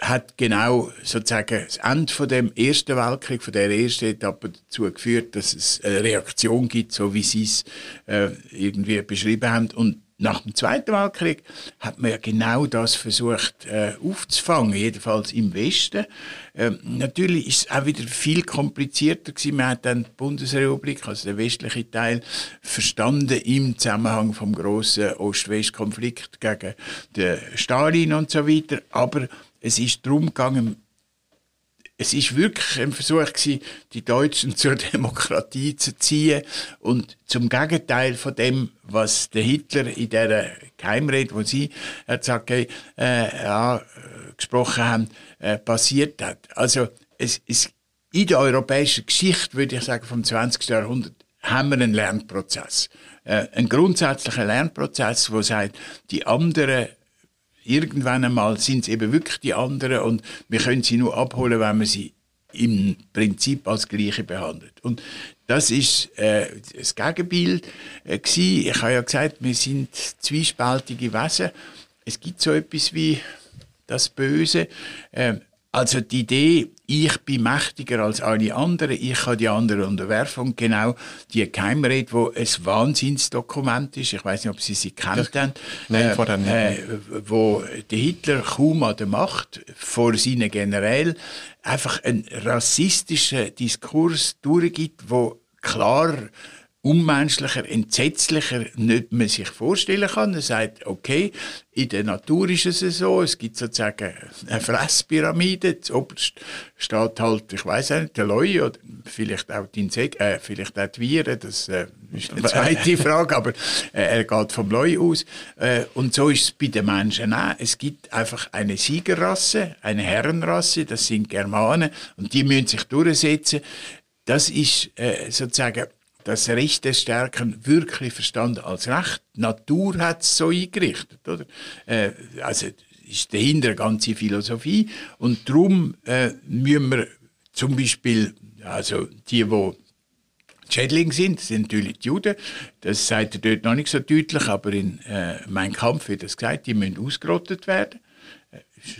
hat genau sozusagen das Ende von dem ersten Weltkrieg, von der ersten Etappe dazu geführt, dass es eine Reaktion gibt, so wie Sie es äh, irgendwie beschrieben haben. Und nach dem Zweiten Weltkrieg hat man ja genau das versucht äh, aufzufangen, jedenfalls im Westen. Ähm, natürlich ist es auch wieder viel komplizierter gewesen. Man hat dann die Bundesrepublik, also der westliche Teil, verstanden im Zusammenhang vom großen Ost-West-Konflikt gegen den Stalin und so weiter. Aber es ist darum gegangen, es ist wirklich ein Versuch gewesen, die Deutschen *laughs* zur Demokratie zu ziehen und zum Gegenteil von dem, was der Hitler in der Geheimrede, wo Sie, Herr Zacke, äh, ja, gesprochen haben, äh, passiert hat. Also es, es, in der europäischen Geschichte, würde ich sagen, vom 20. Jahrhundert, haben wir einen Lernprozess. Äh, einen grundsätzlichen Lernprozess, wo sagt, die anderen irgendwann einmal sind es eben wirklich die anderen und wir können sie nur abholen, wenn man sie im Prinzip als Gleiche behandelt. Und das ist äh, das Gegenbild äh. Ich habe ja gesagt, wir sind zwiespältige Wesen. Es gibt so etwas wie das Böse. Äh, also die Idee, ich bin mächtiger als alle anderen, ich kann die anderen unterwerfen. Und genau die Geheimrede, wo ein Wahnsinnsdokument ist, ich weiß nicht, ob Sie sie kennt haben, Nein, äh, nicht. Äh, wo der Hitler kaum an der Macht vor seinen Generälen einfach einen rassistischen Diskurs durchgibt, wo klar unmenschlicher, entsetzlicher nicht man sich vorstellen kann. Er sagt, okay, in der Natur ist es so, es gibt sozusagen eine Fresspyramide, zuoberst steht halt, ich weiß nicht, der Leu oder vielleicht auch die Insek äh, vielleicht auch die Viren, das äh, ist eine zweite Frage, aber äh, er geht vom Leu aus. Äh, und so ist es bei den Menschen auch. Es gibt einfach eine Siegerrasse, eine Herrenrasse, das sind Germanen, und die müssen sich durchsetzen. Das ist äh, sozusagen das Recht des Stärken wirklich verstanden als Recht. Die Natur hat es so eingerichtet. Oder? Äh, also ist dahinter eine ganze Philosophie. Und darum äh, müssen wir zum Beispiel, also die, die Schädling sind, sind natürlich die Juden. Das sagt er dort noch nicht so deutlich, aber in äh, Mein Kampf wird das gesagt, die müssen ausgerottet werden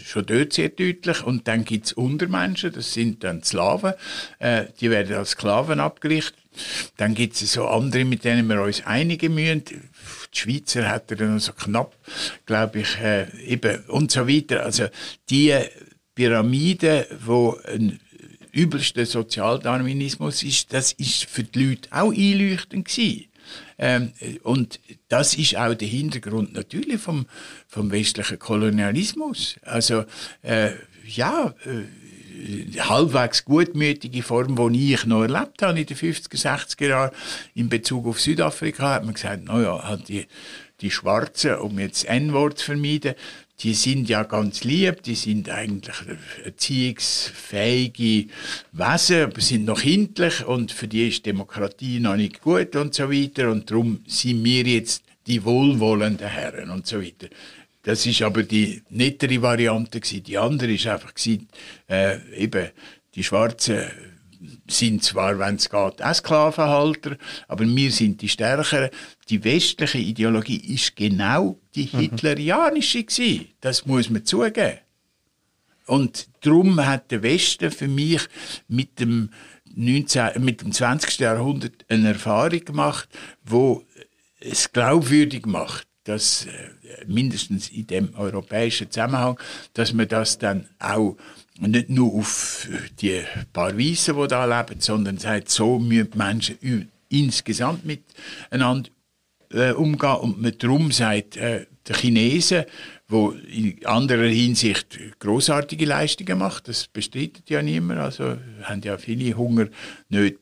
schon dort sehr deutlich. Und dann gibt es Untermenschen, das sind dann Slaven, äh, die werden als Sklaven abgerichtet. Dann gibt es so andere, mit denen wir uns einigen müssen. Die Schweizer hat er dann so knapp, glaube ich, äh, eben und so weiter. Also die Pyramide, wo ein übelster Sozialdarwinismus ist, das ist für die Leute auch einleuchtend gewesen. Ähm, und das ist auch der Hintergrund natürlich vom, vom westlichen Kolonialismus. Also äh, ja, äh, halbwegs gutmütige Form, die ich noch erlebt habe in den 50er, 60er Jahren in Bezug auf Südafrika, hat man gesagt, naja, halt die, die Schwarzen, um jetzt N-Wort zu vermeiden, die sind ja ganz lieb, die sind eigentlich erziehungsfähige Wesen, aber sind noch hindlich und für die ist Demokratie noch nicht gut und so weiter und darum sind wir jetzt die wohlwollenden Herren und so weiter. Das ist aber die nettere Variante gewesen. Die andere ist einfach gewesen, äh, eben die Schwarzen sind zwar, wenn es geht, auch Sklavenhalter, aber wir sind die Stärkeren. Die westliche Ideologie ist genau die mhm. hitlerianische gewesen. Das muss man zugeben. Und darum hat der Westen für mich mit dem, 19, mit dem 20. Jahrhundert eine Erfahrung gemacht, wo es glaubwürdig macht, dass äh, mindestens in dem europäischen Zusammenhang, dass man das dann auch nicht nur auf die paar Weißen, die da leben, sondern sagt, so müssen die Menschen insgesamt miteinander äh, umgehen. Und man darum sagt, äh, der Chinesen, wo in anderer Hinsicht großartige Leistungen macht, das bestreitet ja niemand, also haben ja viele Hunger nicht.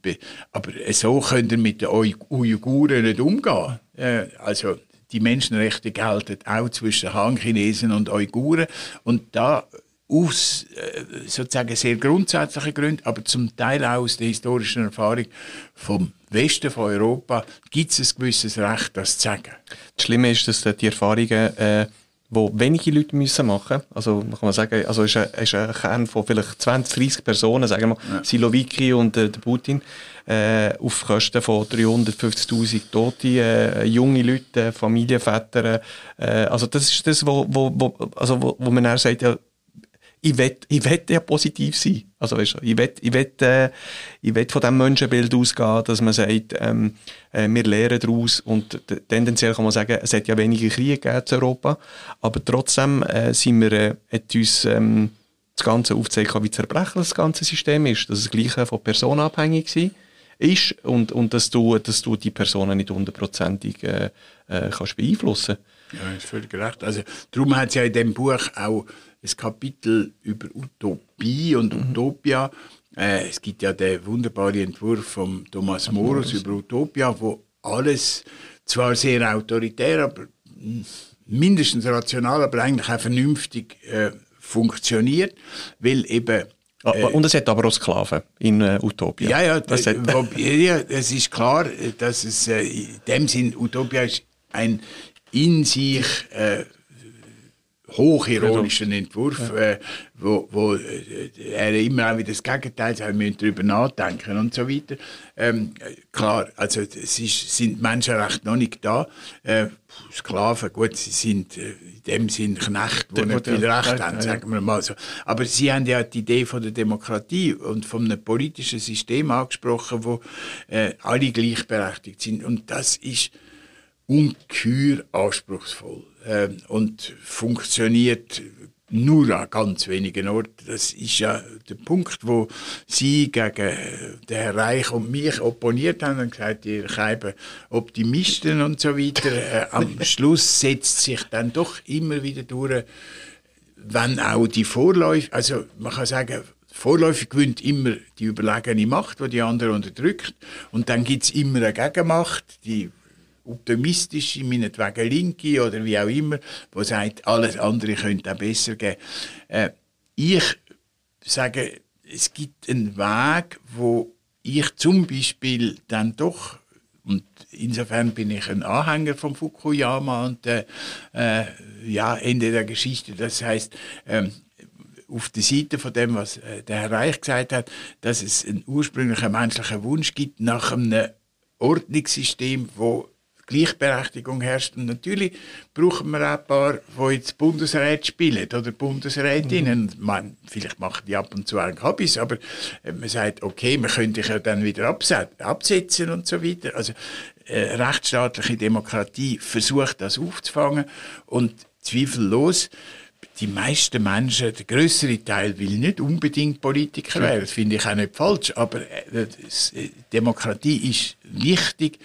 Aber so könnt ihr mit den Uiguren nicht umgehen. Äh, also die Menschenrechte gelten auch zwischen Han-Chinesen und Uiguren und da aus äh, sozusagen sehr grundsätzlichen Gründen, aber zum Teil auch aus der historischen Erfahrung vom Westen von Europa gibt es ein gewisses Recht, das zu sagen. Das Schlimme ist, dass die Erfahrungen, äh, wo wenige Leute müssen machen, also kann man sagen, also ist ein, ist ein Kern von vielleicht 20, 30 Personen, sagen wir, ja. Siloviki und äh, der Putin, äh, auf Kosten von 350.000 Tote, äh, junge Leute, Familienväter, äh, also das ist das, wo, wo, wo, also wo, wo man dann sagt, ja, ich will, ja positiv sein. Also, weißt du, ich will, ich will, äh, ich von diesem Menschenbild ausgehen, dass man sagt, ähm, äh, wir lernen daraus. Und tendenziell kann man sagen, es hat ja weniger Krieg gegeben in Europa, aber trotzdem äh, sind wir, äh, hat uns ähm, das Ganze aufgezeigt, wie zerbrechlich das ganze System ist, dass es gleich von Personen abhängig war ist und, und dass, du, dass du die Personen nicht hundertprozentig äh, äh, kannst beeinflussen Ja, ist völlig recht. Also, darum hat es ja in dem Buch auch ein Kapitel über Utopie und mhm. Utopia. Äh, es gibt ja den wunderbaren Entwurf von Thomas Morus über Utopia, wo alles zwar sehr autoritär, aber mindestens rational, aber eigentlich auch vernünftig äh, funktioniert, weil eben äh, und es hat aber auch Sklaven in äh, Utopia. Ja, ja, das, wo, ja, es ist klar, dass es äh, in dem Sinn Utopia ist ein in sich äh, hochironischen Entwurf, ja. äh, wo, wo äh, er immer auch wieder das Gegenteil sagt, wir müssen darüber nachdenken und so weiter. Ähm, klar, also es ist, sind Menschenrechte noch nicht da. Äh, Sklaven, gut, sie sind äh, in dem Sinn Knechte, die nicht viel Recht haben, sagen wir mal so. Aber sie haben ja die Idee von der Demokratie und von einem politischen System angesprochen, wo äh, alle gleichberechtigt sind. Und das ist ungeheuer anspruchsvoll äh, und funktioniert nur an ganz wenigen Orten. Das ist ja der Punkt, wo Sie gegen den Herrn Reich und mich opponiert haben und gesagt, ihr seid Optimisten und so weiter. Äh, am *laughs* Schluss setzt sich dann doch immer wieder durch, wenn auch die Vorläufe, also man kann sagen, vorläufig gewinnt immer die überlegene Macht, die die andere unterdrückt. Und dann gibt's immer eine Gegenmacht, die optimistische, meinetwegen Linke oder wie auch immer, wo sagt, alles andere könnte auch besser gehen. Äh, ich sage, es gibt einen Weg, wo ich zum Beispiel dann doch und insofern bin ich ein Anhänger von Fukuyama und äh, äh, ja Ende der Geschichte. Das heißt ähm, auf der Seite von dem, was äh, der Herr Reich gesagt hat, dass es einen ursprünglichen menschlichen Wunsch gibt nach einem Ordnungssystem, wo Gleichberechtigung herrscht. Und natürlich brauchen wir auch ein paar, die jetzt Bundesrat spielen oder Bundesrätinnen. Mhm. Man, vielleicht machen die ab und zu auch Hobbys, aber äh, man sagt, okay, man könnte dich ja dann wieder absetzen und so weiter. Also äh, rechtsstaatliche Demokratie versucht das aufzufangen und zweifellos die meisten Menschen, der größere Teil will nicht unbedingt Politiker werden. Das finde ich auch nicht falsch. Aber äh, äh, Demokratie ist wichtig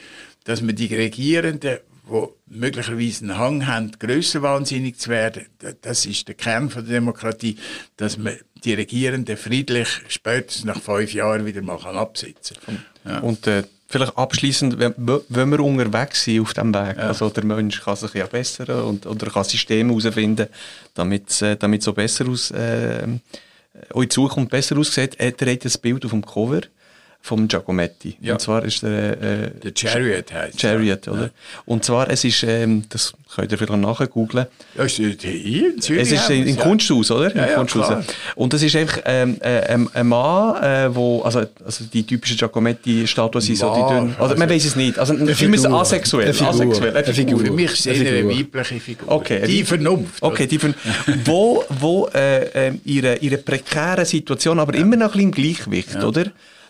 dass man die Regierenden, die möglicherweise einen Hang haben, grösser wahnsinnig zu werden, das ist der Kern der Demokratie, dass man die Regierenden friedlich spätestens nach fünf Jahren wieder mal absetzen kann. Ja. Und äh, vielleicht abschließend, wenn, wenn wir unterwegs sind auf dem Weg, ja. also der Mensch kann sich ja bessern und oder kann Systeme herausfinden, damit äh, damit so besser aus äh, in Zukunft besser aussieht. Er hat das Bild auf dem Cover vom Giacometti. Ja. Und zwar ist der... Äh, der Chariot heißt Chariot, oder? Ja. Und zwar, es ist, ähm, das könnt ihr vielleicht nachgoogeln. Ja, ist hier in Zürich. Es ist in, in Kunsthaus, oder? Ja, in Kunsthaus. Ja, Und das ist einfach ähm, äh, ein Mann, äh, wo, also, also die typische Giacometti-Statue sind so die dünn... Also, man weiß es nicht. Also, wir müssen asexuell. Eine asexuell. Eine Figur. Für mich ist es eine weibliche Figur. Okay. Die Vernunft. Okay, die Vernunft. *laughs* wo, wo äh, äh, ihre, ihre prekäre Situation, aber immer noch ein bisschen im Gleichgewicht, oder?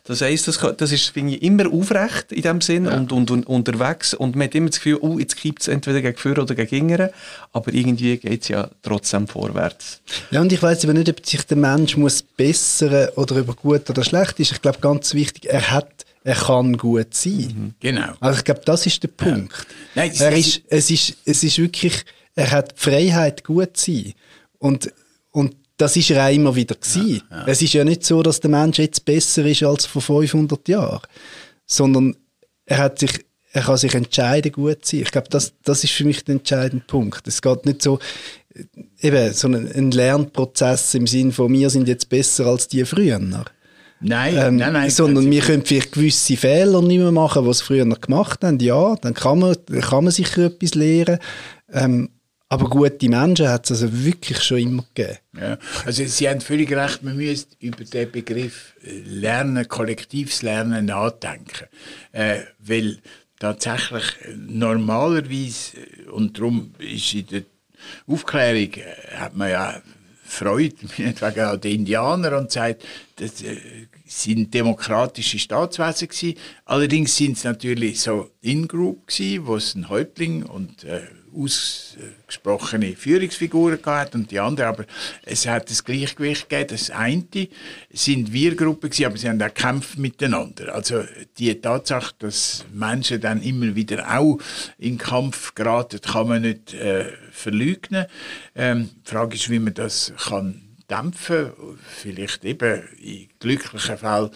Das heisst, das, das ist finde ich, immer aufrecht in dem Sinn ja. und, und, und, unterwegs und man hat immer das Gefühl, oh, jetzt kippt es entweder gegen Führer oder gegen Ingere, aber irgendwie geht es ja trotzdem vorwärts. Ja, und ich weiß aber nicht, ob sich der Mensch muss bessern oder über gut oder schlecht ist. Ich glaube, ganz wichtig, er hat er kann gut sein. Mhm. Genau. Also ich glaube, das ist der Punkt. Ja. Nein, er ist, es, ist, es ist wirklich, er hat die Freiheit, gut zu sein. Und, und das ist er auch immer wieder gewesen. Ja, ja. Es ist ja nicht so, dass der Mensch jetzt besser ist als vor 500 Jahren, sondern er hat sich, er kann sich entscheiden, gut zu sein. Ich glaube, das, das ist für mich der entscheidende Punkt. Es geht nicht so, eben, so ein, ein Lernprozess im Sinn von, wir sind jetzt besser als die früher. Nein, ähm, nein, nein. Sondern wir können vielleicht gewisse Fehler nicht mehr machen, was sie früher noch gemacht haben. Ja, dann kann man, kann man sicher etwas lernen. Ähm, aber gute Menschen hat es also wirklich schon immer gegeben. Ja, also Sie haben völlig recht, man müsste über den Begriff äh, Lernen, kollektives Lernen nachdenken. Äh, weil tatsächlich äh, normalerweise, äh, und darum ist in der Aufklärung, hat man ja Freude, *laughs* meinetwegen an den Indianer und sagt, das sind demokratische Staatswesen gewesen. Allerdings sind es natürlich so In-Group gewesen, wo es ein Häuptling und äh, ausgesprochene Führungsfiguren gehabt und die andere, aber es hat das Gleichgewicht gegeben. Das eine sind Wir-Gruppen gewesen, aber sie haben auch gekämpft miteinander. Also die Tatsache, dass Menschen dann immer wieder auch in Kampf geraten, kann man nicht äh, verleugnen. Ähm, die Frage ist, wie man das kann dämpfen. Vielleicht eben in glücklichen Fällen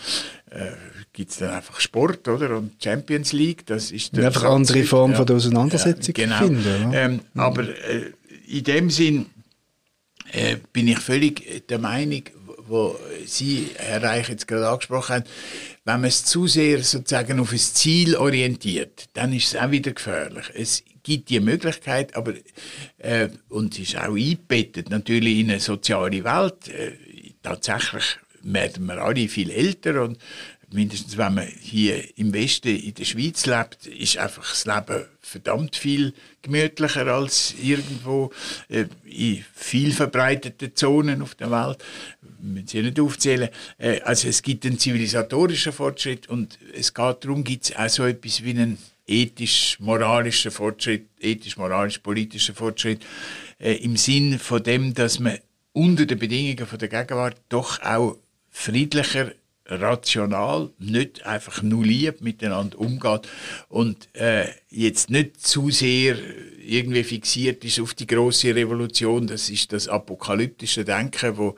äh, gibt es dann einfach Sport oder und Champions League. Das ist der einfach andere Form ja. von der Auseinandersetzung ja, genau. finden. Ja? Ähm, mhm. Aber äh, in dem Sinn äh, bin ich völlig der Meinung, wo Sie, Herr Reich, jetzt gerade angesprochen haben, wenn man es zu sehr sozusagen auf ein Ziel orientiert, dann ist es auch wieder gefährlich. Es gibt die Möglichkeit, aber äh, und es ist auch eingebettet natürlich in eine soziale Welt. Äh, tatsächlich werden wir alle viel älter und mindestens wenn man hier im Westen in der Schweiz lebt, ist einfach das Leben verdammt viel gemütlicher als irgendwo äh, in viel verbreiteten Zonen auf der Welt. Wir sie nicht aufzählen. Äh, also es gibt einen zivilisatorischen Fortschritt und es geht darum, gibt es auch so etwas wie einen ethisch-moralischen Fortschritt, ethisch-moralisch-politischen Fortschritt äh, im Sinn von dem, dass man unter den Bedingungen von der Gegenwart doch auch friedlicher, rational, nicht einfach nur lieb miteinander umgeht und äh, jetzt nicht zu sehr irgendwie fixiert ist auf die große Revolution. Das ist das apokalyptische Denken, wo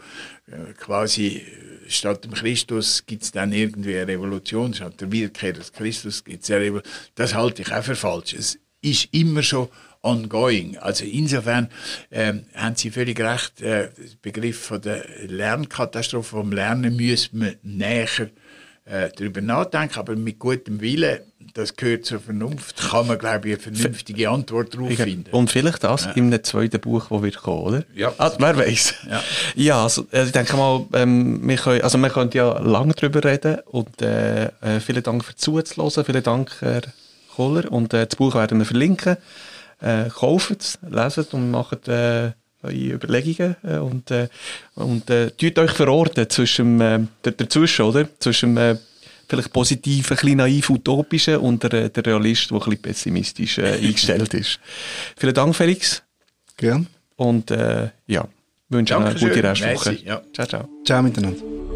äh, quasi statt dem Christus gibt es dann irgendwie eine Revolution, statt der Wiederkehr des Christus gibt es eine Revolution. Das halte ich auch für falsch. Es ist immer schon ongoing. Also insofern ähm, haben Sie völlig recht, äh, der Begriff von der Lernkatastrophe, vom Lernen müssen wir näher äh, darüber nachdenken, aber mit gutem Willen, das gehört zur Vernunft, kann man, glaube ich, eine vernünftige Antwort darauf finden. Und vielleicht das ja. in einem zweiten Buch, das wird kommen, oder? Ja. Also, wer weiß. Ja, ja also, ich denke mal, ähm, wir können, also wir können ja lange darüber reden und äh, äh, vielen Dank für zuzuhören, vielen Dank, Herr Kohler, und äh, das Buch werden wir verlinken. Äh, kauft es, leset und macht äh, eure Überlegungen äh, und, äh, und äh, tut euch verorten zwischen, äh, dazwischen, oder? Zwischen äh, vielleicht positiven, ein bisschen naiv utopischen und der, der Realist, der ein bisschen pessimistisch äh, *laughs* eingestellt ist. Vielen Dank, Felix. Gern. Und äh, ja, wünsche eine Dankeschön. gute Restwoche. Merci, ja. Ciao, ciao. Ciao miteinander.